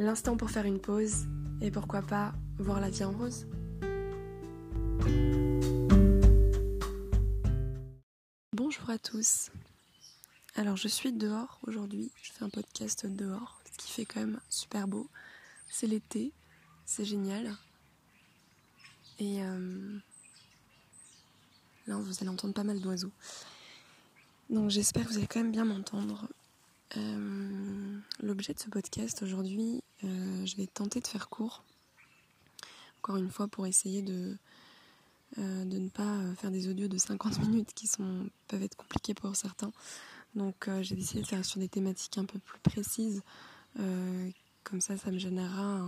L'instant pour faire une pause et pourquoi pas voir la vie en rose. Bonjour à tous. Alors je suis dehors aujourd'hui, je fais un podcast dehors, ce qui fait quand même super beau. C'est l'été, c'est génial. Et euh, là vous allez entendre pas mal d'oiseaux. Donc j'espère que vous allez quand même bien m'entendre. Euh, l'objet de ce podcast aujourd'hui, euh, je vais tenter de faire court. Encore une fois pour essayer de, euh, de ne pas faire des audios de 50 minutes qui peuvent être compliqués pour certains. Donc j'ai décidé de faire sur des thématiques un peu plus précises. comme ça, ça me générera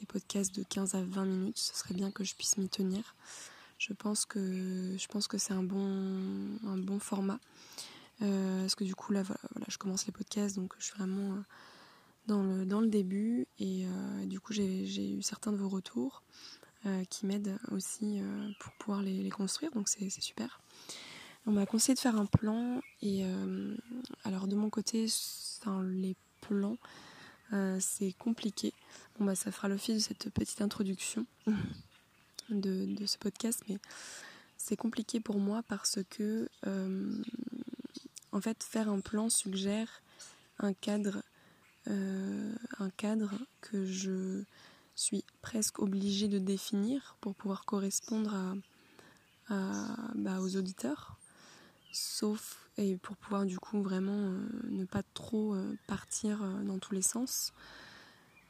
des podcasts de 15 à 20 minutes. Ce serait bien que je puisse m'y tenir je pense que que c'est un bon un bon format euh, parce que du coup là voilà, je commence les podcasts donc je suis vraiment euh, dans le dans le début et euh, du coup j'ai eu certains de vos retours qui m'aident aussi pour pouvoir les, construire donc c'est super. On m'a conseillé de faire un plan et alors de mon côté les plans c'est compliqué. Bon bah ça fera l'office de cette petite introduction de, ce podcast, mais c'est compliqué pour moi parce que, euh, en fait, faire un plan suggère un cadre, euh, un cadre que je suis presque obligée de définir pour pouvoir correspondre bah, aux auditeurs, sauf et pour pouvoir du coup vraiment euh, ne pas trop partir dans tous les sens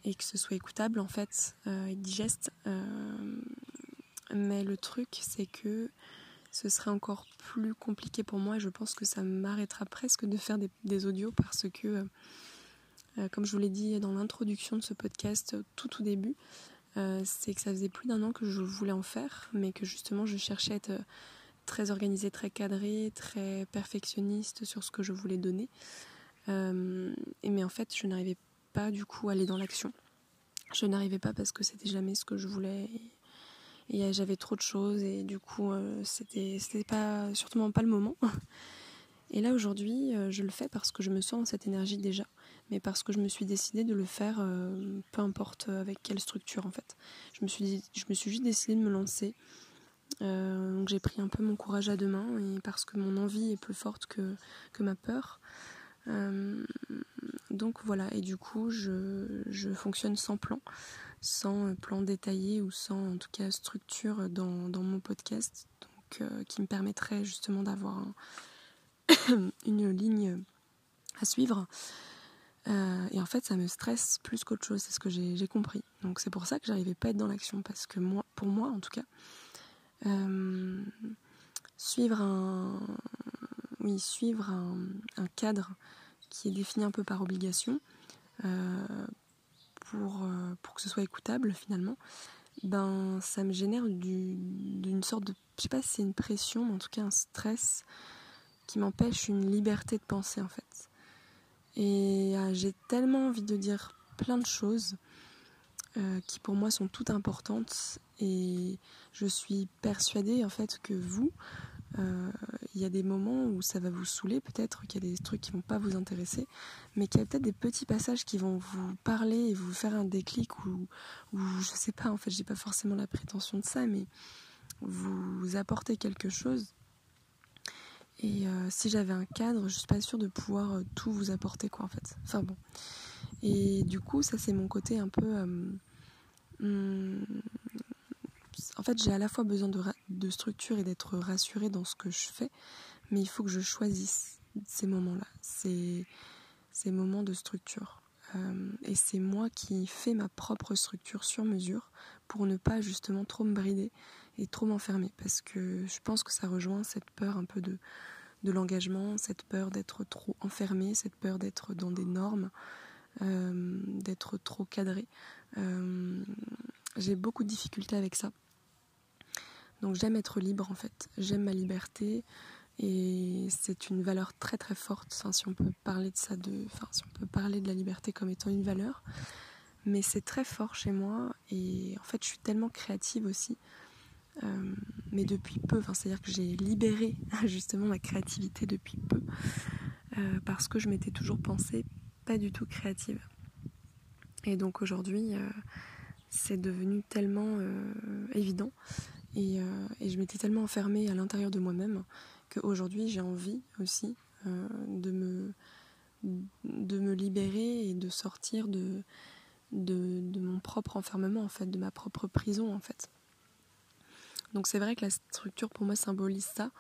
et que ce soit écoutable en fait et digeste mais le truc, c'est que ce serait encore plus compliqué pour moi et je pense que ça m'arrêtera presque de faire des, audios parce que, euh, euh, comme je vous l'ai dit dans l'introduction de ce podcast tout au début, euh, c'est que ça faisait plus d'un an que je voulais en faire, mais que justement je cherchais à être très organisée, très cadrée, très perfectionniste sur ce que je voulais donner. et mais en fait, je n'arrivais pas du coup à aller dans l'action. Je n'arrivais pas parce que c'était jamais ce que je voulais et j'avais trop de choses et du coup euh, c'était pas surtout pas le moment et là aujourd'hui euh, je le fais parce que je me sens cette énergie déjà mais parce que je me suis décidée de le faire euh, peu importe avec quelle structure en fait. Je me suis je me suis juste décidée de me lancer. Donc j'ai pris un peu mon courage à deux mains et parce que mon envie est plus forte que, que ma peur. Donc voilà. Et du coup je, je fonctionne sans plan sans plan détaillé ou sans en tout cas structure dans, mon podcast, donc euh, qui me permettrait justement d'avoir une ligne à suivre. Euh, et en fait, ça me stresse plus qu'autre chose, c'est ce que j'ai compris. Donc c'est pour ça que j'arrivais pas à être dans l'action, parce que moi, pour moi en tout cas, euh, suivre un, oui, suivre un, cadre qui est défini un peu par obligation, pour, euh, pour que ce soit écoutable finalement, ben ça me génère d'une sorte de, je sais pas si c'est une pression, mais en tout cas un stress qui m'empêche une liberté de penser en fait. Et euh, j'ai tellement envie de dire plein de choses euh, qui pour moi sont toutes importantes et je suis persuadée en fait que vous, euh, il y a des moments où ça va vous saouler, peut-être qu'il y a des trucs qui vont pas vous intéresser, mais qu'il y a peut-être des petits passages qui vont vous parler et vous faire un déclic ou, ou je sais pas, en fait, j'ai pas forcément la prétention de ça, mais vous apportez quelque chose. Et euh, si j'avais un cadre, je suis pas sûre de pouvoir euh, tout vous apporter, quoi, en fait. Enfin bon. Et du coup, ça, c'est mon côté un peu. Hmm, en fait, j'ai à la fois besoin de, structure et d'être rassurée dans ce que je fais, mais il faut que je choisisse ces moments-là, ces, ces moments de structure. Euh, et c'est moi qui fais ma propre structure sur mesure pour ne pas justement trop me brider et trop m'enfermer. Parce que je pense que ça rejoint cette peur un peu de, de l'engagement, cette peur d'être trop enfermé, cette peur d'être dans des normes, d'être trop cadré. J'ai beaucoup de difficultés avec ça. Donc j'aime être libre en fait, j'aime ma liberté et c'est une valeur très très forte. Si on peut parler de ça, de, si on peut parler de la liberté comme étant une valeur, mais c'est très fort chez moi et en fait je suis tellement créative aussi. Euh, mais depuis peu, c'est-à-dire que j'ai libéré justement ma créativité depuis peu euh, parce que je m'étais toujours pensée pas du tout créative. Et donc aujourd'hui, euh, c'est devenu tellement évident et, je m'étais tellement enfermée à l'intérieur de moi-même qu'aujourd'hui j'ai envie aussi de, me, de me libérer et de sortir de, de, mon propre enfermement en fait, de ma propre prison en fait. Donc c'est vrai que la structure pour moi symbolise ça,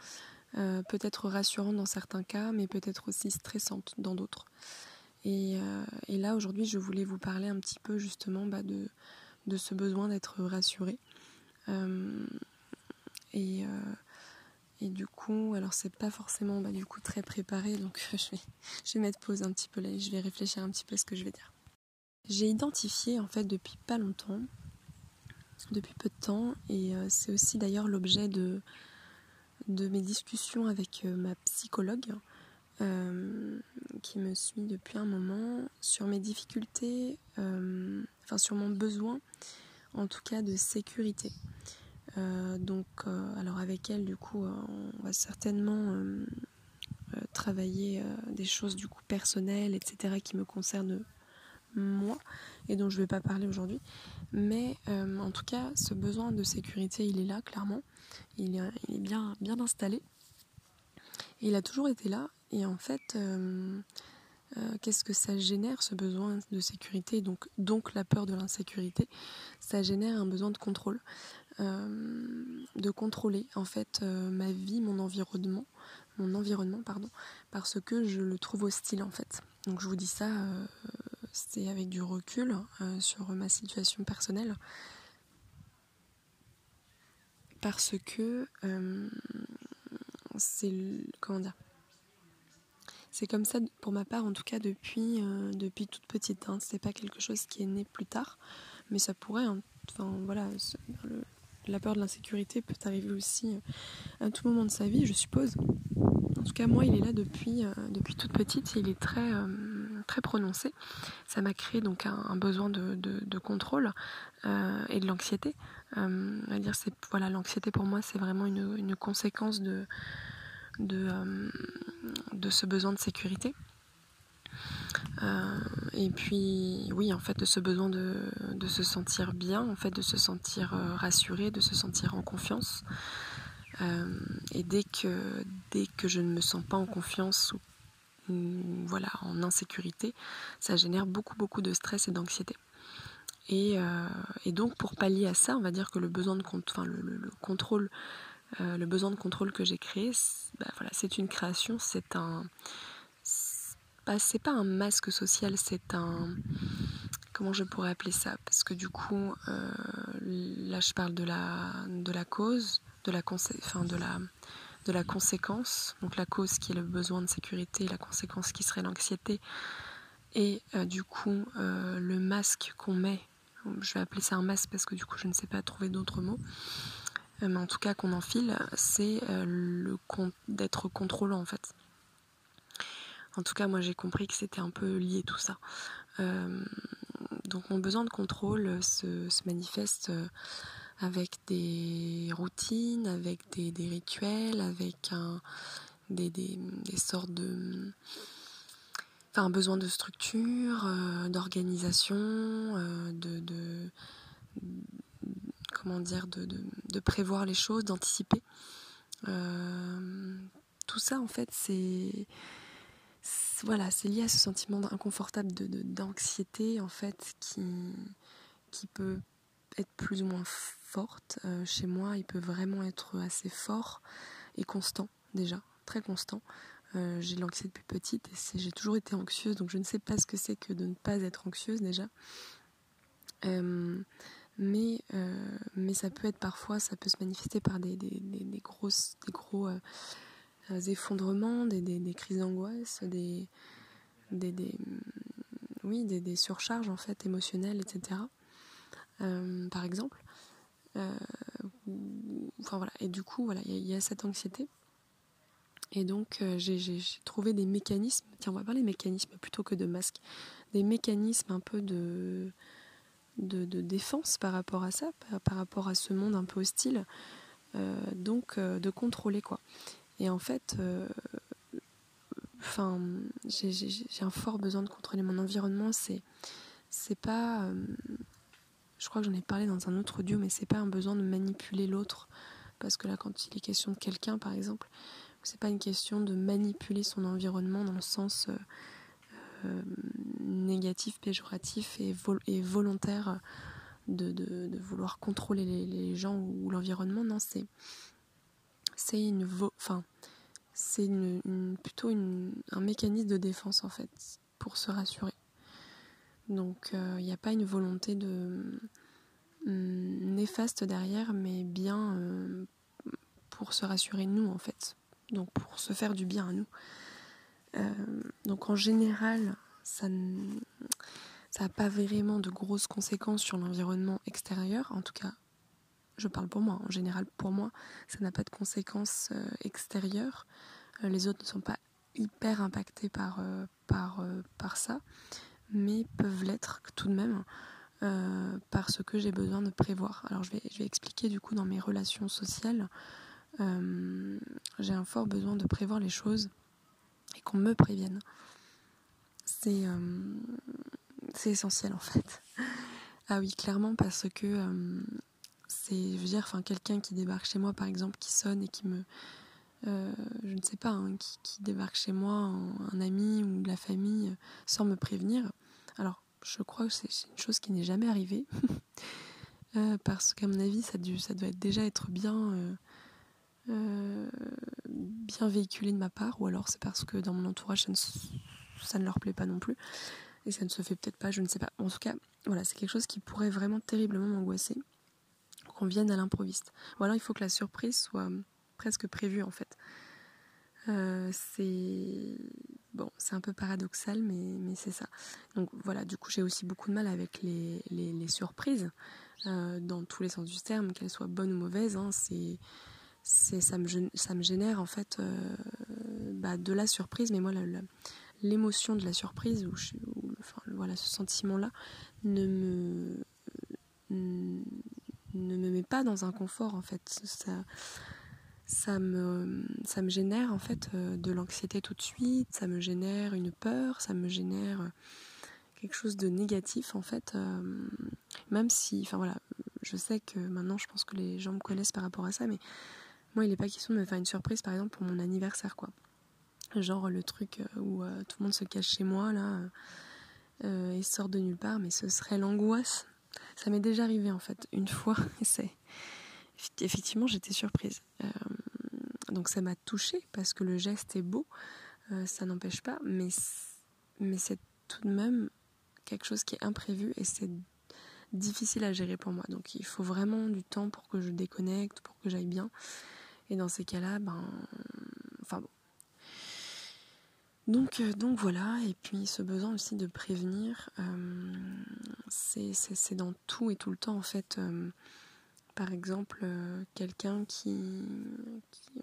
euh, peut-être rassurante dans certains cas, mais peut-être aussi stressante dans d'autres. Et, et là aujourd'hui je voulais vous parler un petit peu justement bah, de, de ce besoin d'être rassuré. Euh, et, euh, et du coup, alors c'est pas forcément bah, du coup très préparé, donc je vais, je vais mettre pause un petit peu là et je vais réfléchir un petit peu à ce que je vais dire. J'ai identifié en fait depuis pas longtemps, depuis peu de temps, et euh, c'est aussi d'ailleurs l'objet de, de mes discussions avec ma psychologue qui me suit depuis un moment sur mes difficultés, enfin sur mon besoin en tout cas de sécurité. Euh, donc, euh, alors avec elle, du coup, euh, on va certainement travailler des choses du coup personnelles, etc., qui me concernent moi et dont je ne vais pas parler aujourd'hui. Mais en tout cas, ce besoin de sécurité, il est là, clairement. Il est, bien, bien installé. Et il a toujours été là. Et en fait, qu'est-ce que ça génère, ce besoin de sécurité, donc, donc la peur de l'insécurité? Ça génère un besoin de contrôle. Euh, de contrôler en fait euh, ma vie, mon environnement, mon environnement pardon, parce que je le trouve hostile en fait. Donc je vous dis ça, euh, c'est avec du recul sur ma situation personnelle, parce que c'est comment dire? C'est comme ça pour ma part en tout cas depuis, depuis toute petite hein. c'est pas quelque chose qui est né plus tard mais ça pourrait hein. enfin voilà la peur de l'insécurité peut arriver aussi euh, à tout moment de sa vie, je suppose. En tout cas, moi, il est là depuis, euh, depuis toute petite et il est très, euh, très prononcé. Ça m'a créé donc un, besoin de, contrôle et de l'anxiété. dire, c'est voilà, l'anxiété pour moi, c'est vraiment une, conséquence de, de, de ce besoin de sécurité. Euh, et puis, oui, en fait, de ce besoin de, se sentir bien, en fait, de se sentir euh, rassuré, de se sentir en confiance. Euh, et dès que, dès que je ne me sens pas en confiance ou, voilà, en insécurité, ça génère beaucoup, beaucoup de stress et d'anxiété. Et, donc, pour pallier à ça, on va dire que le besoin de contrôle, le besoin de contrôle que j'ai créé, bah, voilà, c'est une création, c'est un c'est pas un masque social, c'est un comment je pourrais appeler ça? Parce que du coup, euh, là je parle de la, de la cause, de la, enfin, de, la, de la conséquence. Donc la cause qui est le besoin de sécurité, la conséquence qui serait l'anxiété. Et euh, du coup, euh, le masque qu'on met, je vais appeler ça un masque parce que du coup je ne sais pas trouver d'autres mots. Mais en tout cas qu'on enfile, c'est le d'être contrôlant en fait. En tout cas, moi j'ai compris que c'était un peu lié tout ça. Euh, donc mon besoin de contrôle se, manifeste euh, avec des routines, avec des, rituels, avec un, des, sortes de... Enfin, un besoin de structure, euh, d'organisation, de, comment dire, de, prévoir les choses, d'anticiper. tout ça, en fait, c'est voilà, c'est lié à ce sentiment inconfortable d'anxiété en fait qui, qui peut être plus ou moins forte. Euh, chez moi, il peut vraiment être assez fort et constant déjà, très constant. Euh, j'ai l'anxiété depuis petite et j'ai toujours été anxieuse, donc je ne sais pas ce que c'est que de ne pas être anxieuse déjà. Euh, mais, mais ça peut être parfois, ça peut se manifester par des, des, des grosses, des gros effondrements, des, crises d'angoisse, des, des, oui, des, surcharges en fait émotionnelles, etc. par exemple. enfin voilà. Et du coup, voilà, il y, a cette anxiété. Et donc, j'ai trouvé des mécanismes. Tiens, on va parler mécanismes plutôt que de masques. Des mécanismes un peu de, de, défense par rapport à ça, par, rapport à ce monde un peu hostile. donc, de contrôler quoi. Et en fait, enfin, j'ai un fort besoin de contrôler mon environnement. C'est, c'est pas, euh, je crois que j'en ai parlé dans un autre audio, mais c'est pas un besoin de manipuler l'autre, parce que là, quand il est question de quelqu'un, par exemple, c'est pas une question de manipuler son environnement dans le sens euh, euh, négatif, péjoratif et, volontaire de, vouloir contrôler les, gens ou, l'environnement. Non, c'est une, enfin c'est plutôt un mécanisme de défense en fait, pour se rassurer. Donc il euh, n'y a pas une volonté de hum, néfaste derrière, mais bien euh, pour se rassurer nous en fait. Donc pour se faire du bien à nous. Euh, donc en général, ça n'a pas vraiment de grosses conséquences sur l'environnement extérieur, en tout cas je parle pour moi, en général pour moi, ça n'a pas de conséquences extérieures. Les autres ne sont pas hyper impactés par ça, mais peuvent l'être tout de même parce que j'ai besoin de prévoir. Alors je vais, expliquer du coup dans mes relations sociales, j'ai un fort besoin de prévoir les choses et qu'on me prévienne. C'est c'est essentiel en fait. Ah oui, clairement parce que c'est, je veux dire, enfin, quelqu'un qui débarque chez moi, par exemple, qui sonne et qui me, euh, je ne sais pas, hein, qui, débarque chez moi, un, ami ou de la famille, sans me prévenir. Alors, je crois que c'est une chose qui n'est jamais arrivée, euh, parce qu'à mon avis, ça, doit déjà être bien, euh, bien véhiculé de ma part, ou alors c'est parce que dans mon entourage, ça ne, ça ne leur plaît pas non plus, et ça ne se fait peut-être pas, je ne sais pas. En tout cas, voilà, c'est quelque chose qui pourrait vraiment terriblement m'angoisser qu'on vienne à l'improviste. Ou alors il faut que la surprise soit presque prévue en fait. Euh, c'est bon, c'est un peu paradoxal, mais, mais c'est ça. Donc voilà, du coup j'ai aussi beaucoup de mal avec les, les, surprises, euh, dans tous les sens du terme, qu'elles soient bonnes ou mauvaises. Hein, c'est, ça, me, ça me génère en fait euh, bah, de la surprise, mais moi l'émotion de la surprise, ou, enfin, voilà, ce sentiment-là, ne me ne me met pas dans un confort en fait. Ça, me, ça me génère en fait euh, de l'anxiété tout de suite, ça me génère une peur, ça me génère euh, quelque chose de négatif en fait. Euh, même si, enfin voilà, je sais que maintenant je pense que les gens me connaissent par rapport à ça, mais moi il n'est pas question de me faire une surprise par exemple pour mon anniversaire quoi. Genre le truc où tout le monde se cache chez moi là et sort de nulle part, mais ce serait l'angoisse ça m'est déjà arrivé en fait une fois. c'est effectivement j'étais surprise. Donc ça m'a touchée parce que le geste est beau, euh, ça n'empêche pas, mais mais c'est tout de même quelque chose qui est imprévu et c'est difficile à gérer pour moi. Donc il faut vraiment du temps pour que je déconnecte, pour que j'aille bien. Et dans ces cas-là, ben, enfin bon, donc, euh, donc voilà, et puis ce besoin aussi de prévenir, euh, c'est dans tout et tout le temps en fait. Euh, par exemple, quelqu'un qui,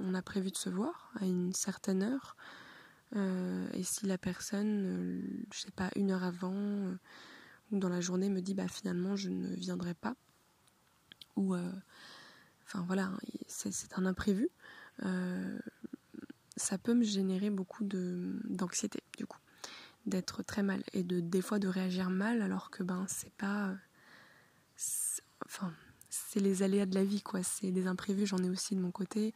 on a prévu de se voir à une certaine heure, et si la personne, je sais pas, une heure avant ou dans la journée me dit bah finalement je ne viendrai pas, ou enfin voilà, c'est un imprévu ça peut me générer beaucoup d'anxiété du coup d'être très mal et de des fois de réagir mal alors que ben c'est pas enfin c'est les aléas de la vie quoi. C'est des imprévus j'en ai aussi de mon côté.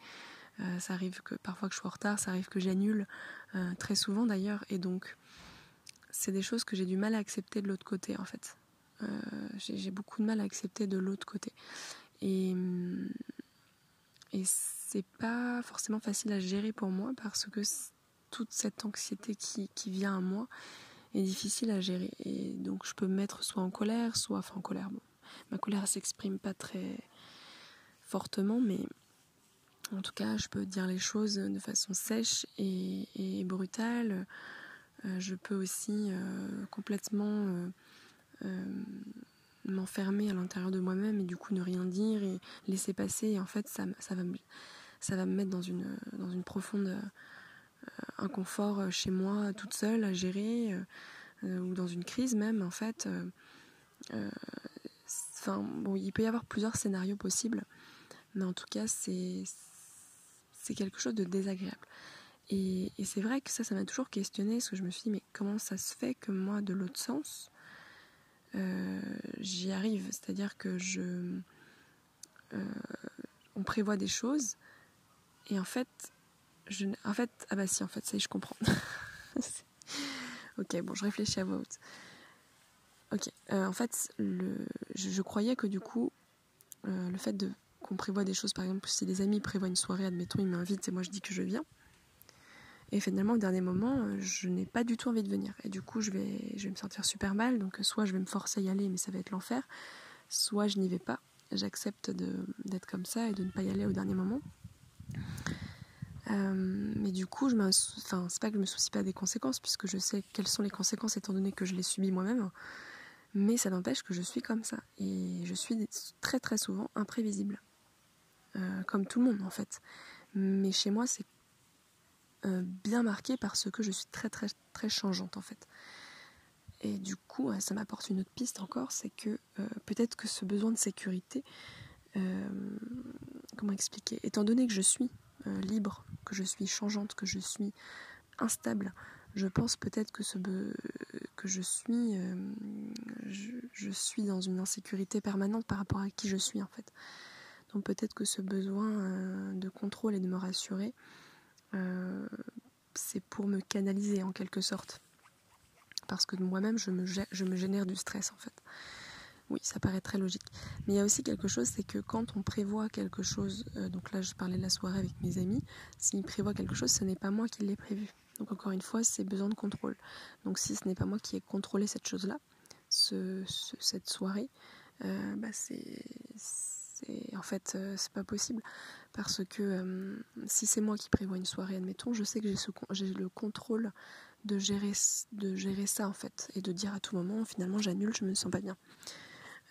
Euh, ça arrive que parfois que je sois en retard ça arrive que j'annule euh, très souvent d'ailleurs. Et donc c'est des choses que j'ai du mal à accepter de l'autre côté en fait. Euh, j'ai beaucoup de mal à accepter de l'autre côté. Et c'est pas forcément facile à gérer pour moi parce que toute cette anxiété qui, vient à moi est difficile à gérer. Et donc je peux me mettre soit en colère, soit en colère. Bon, ma colère s'exprime pas très fortement, mais en tout cas, je peux dire les choses de façon sèche et, brutale. je peux aussi complètement m'enfermer à l'intérieur de moi-même et du coup ne rien dire et laisser passer. Et en fait, ça, va, me, mettre dans une, dans une profonde euh, inconfort chez moi, toute seule, à gérer, euh, ou dans une crise même, en fait. Il peut y avoir plusieurs scénarios possibles, mais en tout cas, c'est, quelque chose de désagréable. Et, et c'est vrai que ça, ça m'a toujours questionné, parce que je me suis dit, mais comment ça se fait que moi, de l'autre sens, euh, j'y arrive? C'est-à-dire que je. Euh, on prévoit des choses et en fait, je, en fait, ah bah si, en fait, ça y est, je comprends. ok, bon, je réfléchis à voix haute. Ok, euh, en fait, je, croyais que du coup, le fait de qu'on prévoit des choses, par exemple, si des amis prévoient une soirée, admettons, ils m'invitent et moi je dis que je viens, et finalement, au dernier moment, euh, je n'ai pas du tout envie de venir. Et du coup, je vais, je vais me sentir super mal. Donc, soit je vais me forcer à y aller, mais ça va être l'enfer. Soit je n'y vais pas. J'accepte d'être comme ça et de ne pas y aller au dernier moment. Euh, mais du coup, je enfin, c'est pas que je me soucie pas des conséquences, puisque je sais quelles sont les conséquences étant donné que je les subis moi-même. Mais ça n'empêche que je suis comme ça. Et je suis très très souvent imprévisible. Euh, comme tout le monde en fait. Mais chez moi, c'est euh, bien marqué parce que je suis très très très changeante en fait. Et du coup, ça m'apporte une autre piste encore, c'est que euh, peut-être que ce besoin de sécurité, comment expliquer, étant donné que je suis libre, que je suis changeante, que je suis instable, je pense peut-être que ce que je suis, je, je, suis dans une insécurité permanente par rapport à qui je suis en fait. Donc peut-être que ce besoin de contrôle et de me rassurer euh, c'est pour me canaliser en quelque sorte. Parce que moi-même, je me, je me génère du stress en fait. Oui, ça paraît très logique. Mais il y a aussi quelque chose, c'est que quand on prévoit quelque chose, euh, donc là je parlais de la soirée avec mes amis, s'ils prévoient quelque chose, ce n'est pas moi qui l'ai prévu. Donc encore une fois, c'est besoin de contrôle. Donc si ce n'est pas moi qui ai contrôlé cette chose-là, ce, cette soirée, euh, bah c'est en fait euh, c'est pas possible. Parce que euh, si c'est moi qui prévois une soirée admettons je sais que j'ai le contrôle de gérer de gérer ça en fait et de dire à tout moment finalement j'annule je me sens pas bien.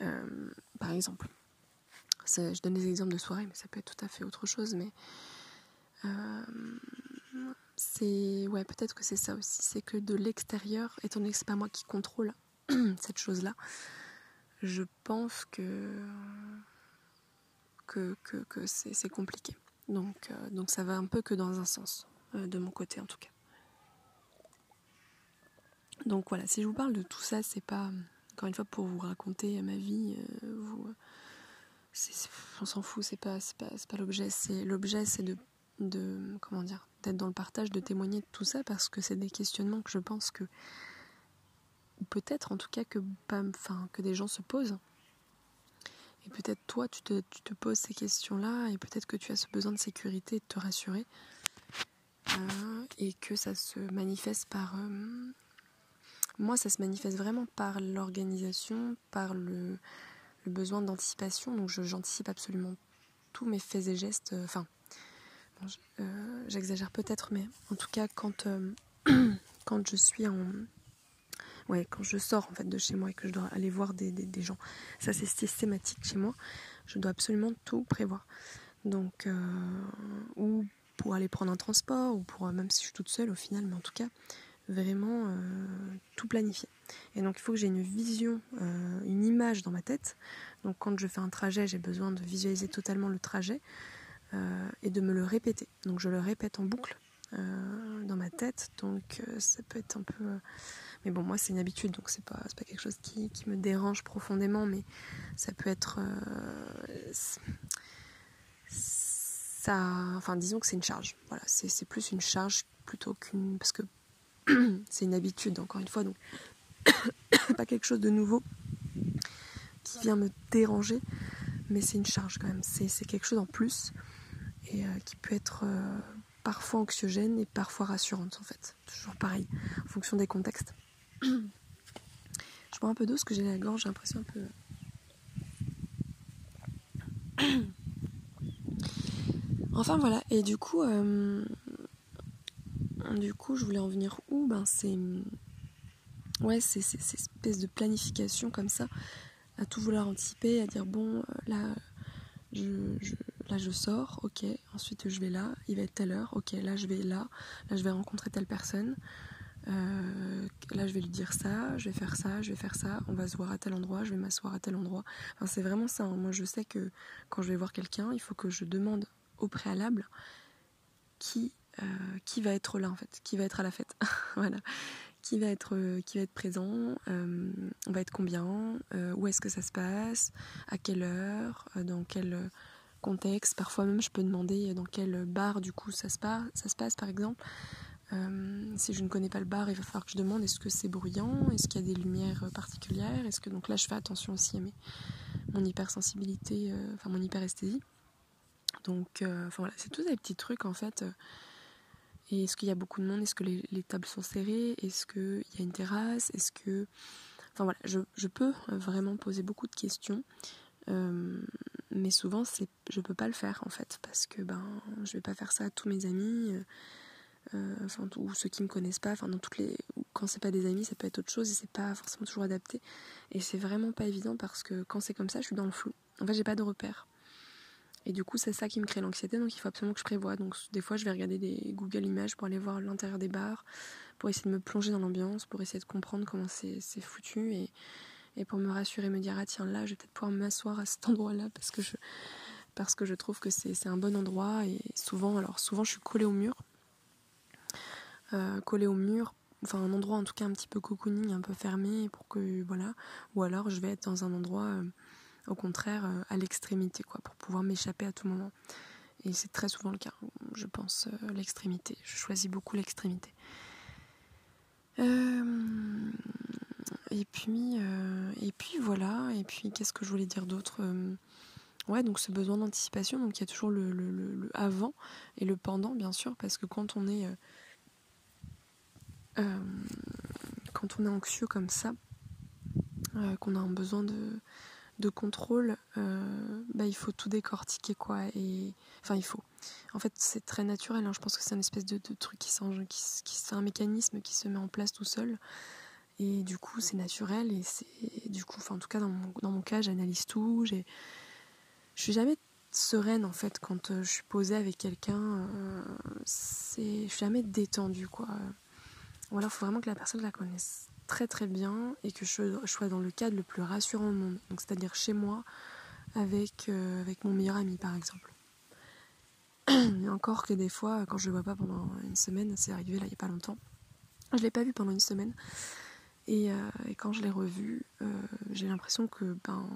Euh, par exemple. Je donne des exemples de soirée mais ça peut être tout à fait autre chose mais c'est ouais peut-être que c'est ça aussi c'est que de l'extérieur étant donné que c'est pas moi qui contrôle cette chose là je pense que c'est compliqué. Donc, euh, donc ça va un peu que dans un sens, euh, de mon côté en tout cas. Donc voilà, si je vous parle de tout ça, c'est pas, encore une fois, pour vous raconter ma vie, euh, vous, on s'en fout, c'est pas, pas, pas l'objet. C'est, l'objet, c'est de, de, comment dire, dans le partage, de témoigner de tout ça, parce que c'est des questionnements que je pense que, peut-être en tout cas que, enfin, que des gens se posent et peut-être toi, tu te, poses ces questions-là, et peut-être que tu as ce besoin de sécurité, de te rassurer, euh, et que ça se manifeste par... Euh, moi, ça se manifeste vraiment par l'organisation, par le, besoin d'anticipation. Donc j'anticipe absolument tous mes faits et gestes. Euh, enfin, j'exagère peut-être, mais en tout cas, quand, quand je suis en ouais, quand je sors en fait de chez moi et que je dois aller voir des, des, gens, ça c'est systématique chez moi, je dois absolument tout prévoir. Donc, euh, ou pour aller prendre un transport, ou pour, même si je suis toute seule au final, mais en tout cas, vraiment euh, tout planifier. Et donc il faut que j'ai une vision, euh, une image dans ma tête. Donc quand je fais un trajet, j'ai besoin de visualiser totalement le trajet et de me le répéter. Donc je le répète en boucle dans ma tête. Donc ça peut être un peu mais bon, moi, c'est une habitude, donc c'est pas, pas quelque chose qui, me dérange profondément, mais ça peut être. Euh, ça, enfin, disons que c'est une charge. Voilà, c'est plus une charge plutôt qu'une. Parce que c'est une habitude, encore une fois, donc pas quelque chose de nouveau qui vient me déranger, mais c'est une charge quand même. C'est quelque chose en plus et euh, qui peut être. Euh, parfois anxiogène et parfois rassurante en fait. Toujours pareil, en fonction des contextes. Je bois un peu d'eau parce que j'ai la gorge, j'ai l'impression un peu. enfin voilà, et du coup, euh, du coup, je voulais en venir où? Ben, c'est. Ouais, c'est cette espèce de planification comme ça, à tout vouloir anticiper, à dire bon, là, je, là je sors, ok, ensuite je vais là, il va être telle heure, ok, là je vais là, là je vais rencontrer telle personne, euh, là je vais lui dire ça, je vais faire ça, je vais faire ça, on va se voir à tel endroit, je vais m'asseoir à tel endroit. C'est vraiment ça. Hein. Moi je sais que quand je vais voir quelqu'un, il faut que je demande au préalable qui, euh, qui va être là en fait, qui va être à la fête. voilà. Qui va être, qui va être présent, euh, on va être combien, où est-ce que ça se passe, à quelle heure, dans quel contexte. Parfois même je peux demander dans quel bar du coup ça se passe, par exemple. Euh, si je ne connais pas le bar, il va falloir que je demande est-ce que c'est bruyant, est-ce qu'il y a des lumières euh, particulières, est-ce que donc là je fais attention aussi à mes, mon hypersensibilité, euh, enfin mon hyperesthésie. Donc voilà, c'est tous des petits trucs en fait. Est-ce qu'il y a beaucoup de monde? Est-ce que les, tables sont serrées? Est-ce qu'il y a une terrasse? Est-ce que Enfin voilà, je, je, peux vraiment poser beaucoup de questions. Mais souvent, c'est, je peux pas le faire en fait, parce que ben, je vais pas faire ça à tous mes amis. Euh, ou ceux qui me connaissent pas, enfin dans toutes les, quand c'est pas des amis, ça peut être autre chose et c'est pas forcément toujours adapté. Et c'est vraiment pas évident parce que quand c'est comme ça, je suis dans le flou. En fait, j'ai pas de repères. Et du coup, c'est ça qui me crée l'anxiété, donc il faut absolument que je prévoie. Donc des fois, je vais regarder des Google Images pour aller voir l'intérieur des bars, pour essayer de me plonger dans l'ambiance, pour essayer de comprendre comment c'est foutu et, et pour me rassurer, me dire ah tiens là, je vais peut-être pouvoir m'asseoir à cet endroit-là parce que je parce que je trouve que c'est un bon endroit et souvent alors souvent je suis collée au mur euh, collé au mur, enfin un endroit en tout cas un petit peu cocooning, un peu fermé pour que voilà, ou alors je vais être dans un endroit euh, au contraire euh, à l'extrémité quoi, pour pouvoir m'échapper à tout moment. Et c'est très souvent le cas, je pense l'extrémité. Je choisis beaucoup l'extrémité. Et puis et puis voilà, et puis qu'est-ce que je voulais dire d'autre Ouais, donc ce besoin d'anticipation, donc il y a toujours le, avant et le pendant, bien sûr, parce que quand on est euh, quand on est anxieux comme ça, euh, qu'on a un besoin de, de contrôle, euh, bah, il faut tout décortiquer quoi. Et enfin, il faut. En fait, c'est très naturel. Hein. Je pense que c'est une espèce de, de truc qui, qui, qui c'est un mécanisme qui se met en place tout seul. Et du coup, c'est naturel. Et c'est du coup, enfin, en tout cas, dans mon, dans mon cas, j'analyse tout. Je suis jamais sereine en fait quand je suis posée avec quelqu'un. c'est, je suis jamais détendue quoi. Ou alors il faut vraiment que la personne la connaisse très très bien et que je, sois dans le cadre le plus rassurant au monde. Donc c'est-à-dire chez moi avec, euh, avec mon meilleur ami par exemple. Et encore que des fois, quand je le vois pas pendant une semaine, c'est arrivé là il n'y a pas longtemps. Je l'ai pas vu pendant une semaine. Et, euh, quand je l'ai revu, euh, j'ai l'impression que ben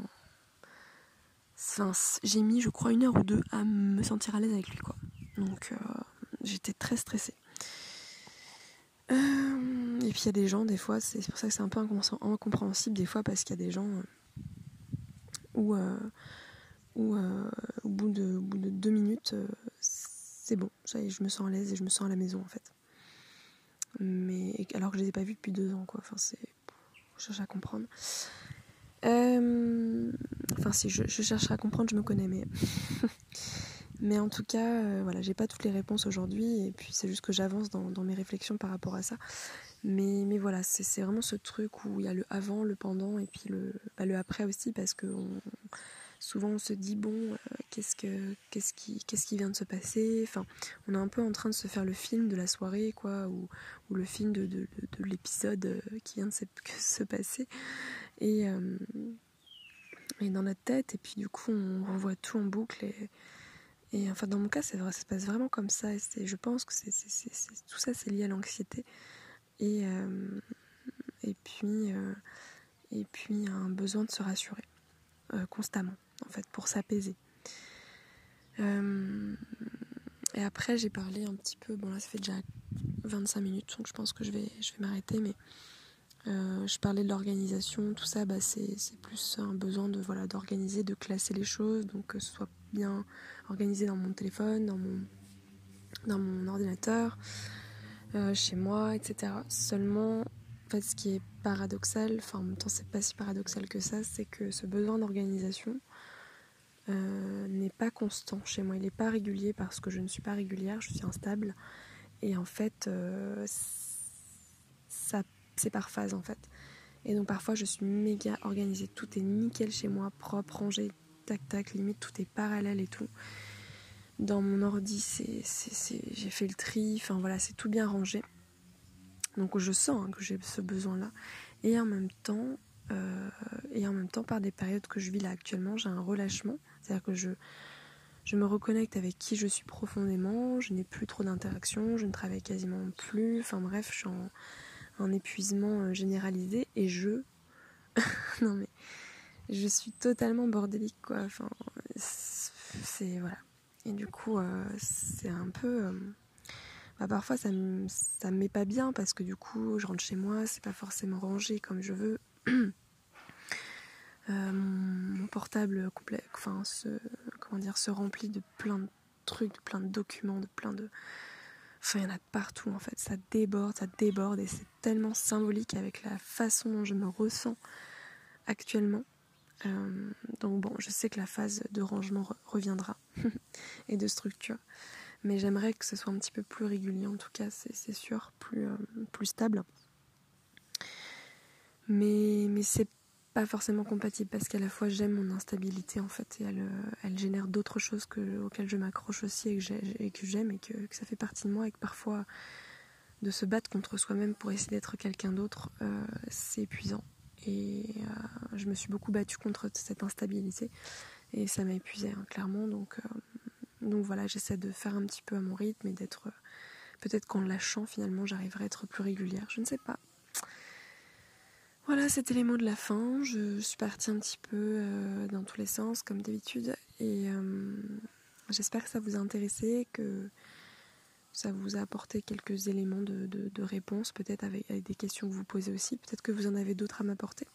j'ai mis je crois une heure ou deux à me sentir à l'aise avec lui quoi. Donc j'étais très stressée. Euh, et puis il y a des gens, des fois, c'est pour ça que c'est un peu incompréhensible des fois parce qu'il y a des gens euh, où, euh, au, bout de, deux minutes, c'est bon, ça je me sens à l'aise et je me sens à la maison en fait. Mais alors que je les ai pas vus depuis deux ans, quoi. Enfin, c'est. Je cherche à comprendre. Enfin, si je, je cherche à comprendre, je me connais, mais. Mais en tout cas, euh, voilà, j'ai pas toutes les réponses aujourd'hui et puis c'est juste que j'avance dans, mes réflexions par rapport à ça. Mais, mais voilà, c'est vraiment ce truc où il y a le avant, le pendant et puis le, bah, le après aussi parce que souvent on se dit bon, euh, qu'est-ce, que, qu'est-ce, qui, qu'est-ce qui vient de se passer? Enfin, on est un peu en train de se faire le film de la soirée quoi, ou, le film de, de, de, l'épisode euh, qui vient de se, se passer. Et, et dans notre tête, et puis du coup on revoit tout en boucle et et enfin, dans mon cas, c'est vrai, ça se passe vraiment comme ça. Et je pense que c'est, tout ça, c'est lié à l'anxiété. Et, euh, puis, euh, et puis, un besoin de se rassurer euh, constamment, en fait, pour s'apaiser. et après, j'ai parlé un petit peu. Bon, là, ça fait déjà 25 minutes, donc je pense que je vais, je vais m'arrêter. Mais je parlais de l'organisation, tout ça, bah, c'est, plus un besoin de voilà d'organiser, de classer les choses, donc que ce soit bien organisé dans mon téléphone, dans mon, dans mon ordinateur, euh, chez moi, etc. Seulement, en fait, ce qui est paradoxal, enfin en même temps c'est pas si paradoxal que ça, c'est que ce besoin d'organisation euh, n'est pas constant chez moi, il n'est pas régulier parce que je ne suis pas régulière, je suis instable Et en fait, ça, c'est par phase en fait. Et donc parfois je suis méga organisée, tout est nickel chez moi, propre, rangé, tac tac, limite tout est parallèle et tout. Dans mon ordi, j'ai fait le tri, enfin voilà, c'est tout bien rangé. Donc je sens hein, que j'ai ce besoin-là. Et euh, et en même temps, par des périodes que je vis là actuellement, j'ai un relâchement. C'est-à-dire que je, je me reconnecte avec qui je suis profondément, je n'ai plus trop d'interactions, je ne travaille quasiment plus. Enfin bref, je suis en, un épuisement euh, généralisé et je. non mais. Je suis totalement bordélique quoi. Enfin. C'est. Voilà. Et du coup, euh, c'est un peu. Euh, bah, parfois, ça me, met pas bien parce que du coup, je rentre chez moi, c'est pas forcément rangé comme je veux. mon, portable complet, enfin, se, comment dire, se remplit de plein de trucs, de plein de documents, de plein de Enfin, il y en a partout en fait. Ça déborde, ça déborde et c'est tellement symbolique avec la façon dont je me ressens actuellement. Euh, donc bon, je sais que la phase de rangement reviendra et de structure. Mais j'aimerais que ce soit un petit peu plus régulier, en tout cas, c'est sûr, plus, euh, plus stable. Mais, mais c'est pas forcément compatible parce qu'à la fois j'aime mon instabilité en fait et elle, euh, génère d'autres choses que, auxquelles je m'accroche aussi et que j'aime et que, ça fait partie de moi et que parfois de se battre contre soi-même pour essayer d'être quelqu'un d'autre euh, c'est épuisant. Et euh, je me suis beaucoup battue contre cette instabilité et ça m'a épuisée hein, clairement. Donc, donc voilà j'essaie de faire un petit peu à mon rythme et d'être peut-être qu'en lâchant finalement j'arriverai à être plus régulière. Je ne sais pas voilà, c'était les mots de la fin. Je suis partie un petit peu euh, dans tous les sens, comme d'habitude. Et euh, j'espère que ça vous a intéressé, que ça vous a apporté quelques éléments de, réponse, peut-être avec, des questions que vous posez aussi. Peut-être que vous en avez d'autres à m'apporter.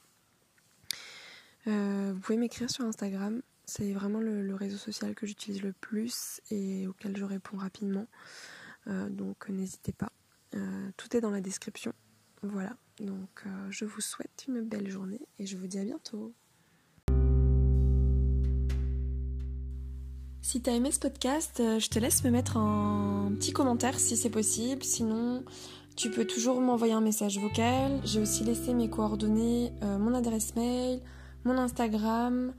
Euh, vous pouvez m'écrire sur Instagram. C'est vraiment le, réseau social que j'utilise le plus et auquel je réponds rapidement. donc n'hésitez pas. tout est dans la description. Voilà. Donc euh, je vous souhaite une belle journée et je vous dis à bientôt. Si t'as aimé ce podcast, euh, je te laisse me mettre un petit commentaire si c'est possible. Sinon, tu peux toujours m'envoyer un message vocal. J'ai aussi laissé mes coordonnées, euh, mon adresse mail, mon Instagram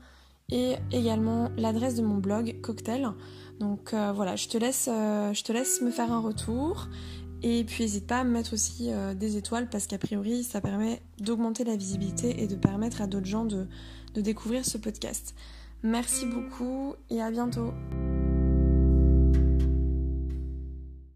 et également l'adresse de mon blog Cocktail. Donc voilà, je te laisse, je te laisse me faire un retour et puis n'hésite pas à me mettre aussi euh, des étoiles parce qu'a priori ça permet d'augmenter la visibilité et de permettre à d'autres gens de découvrir ce podcast. Merci beaucoup et à bientôt.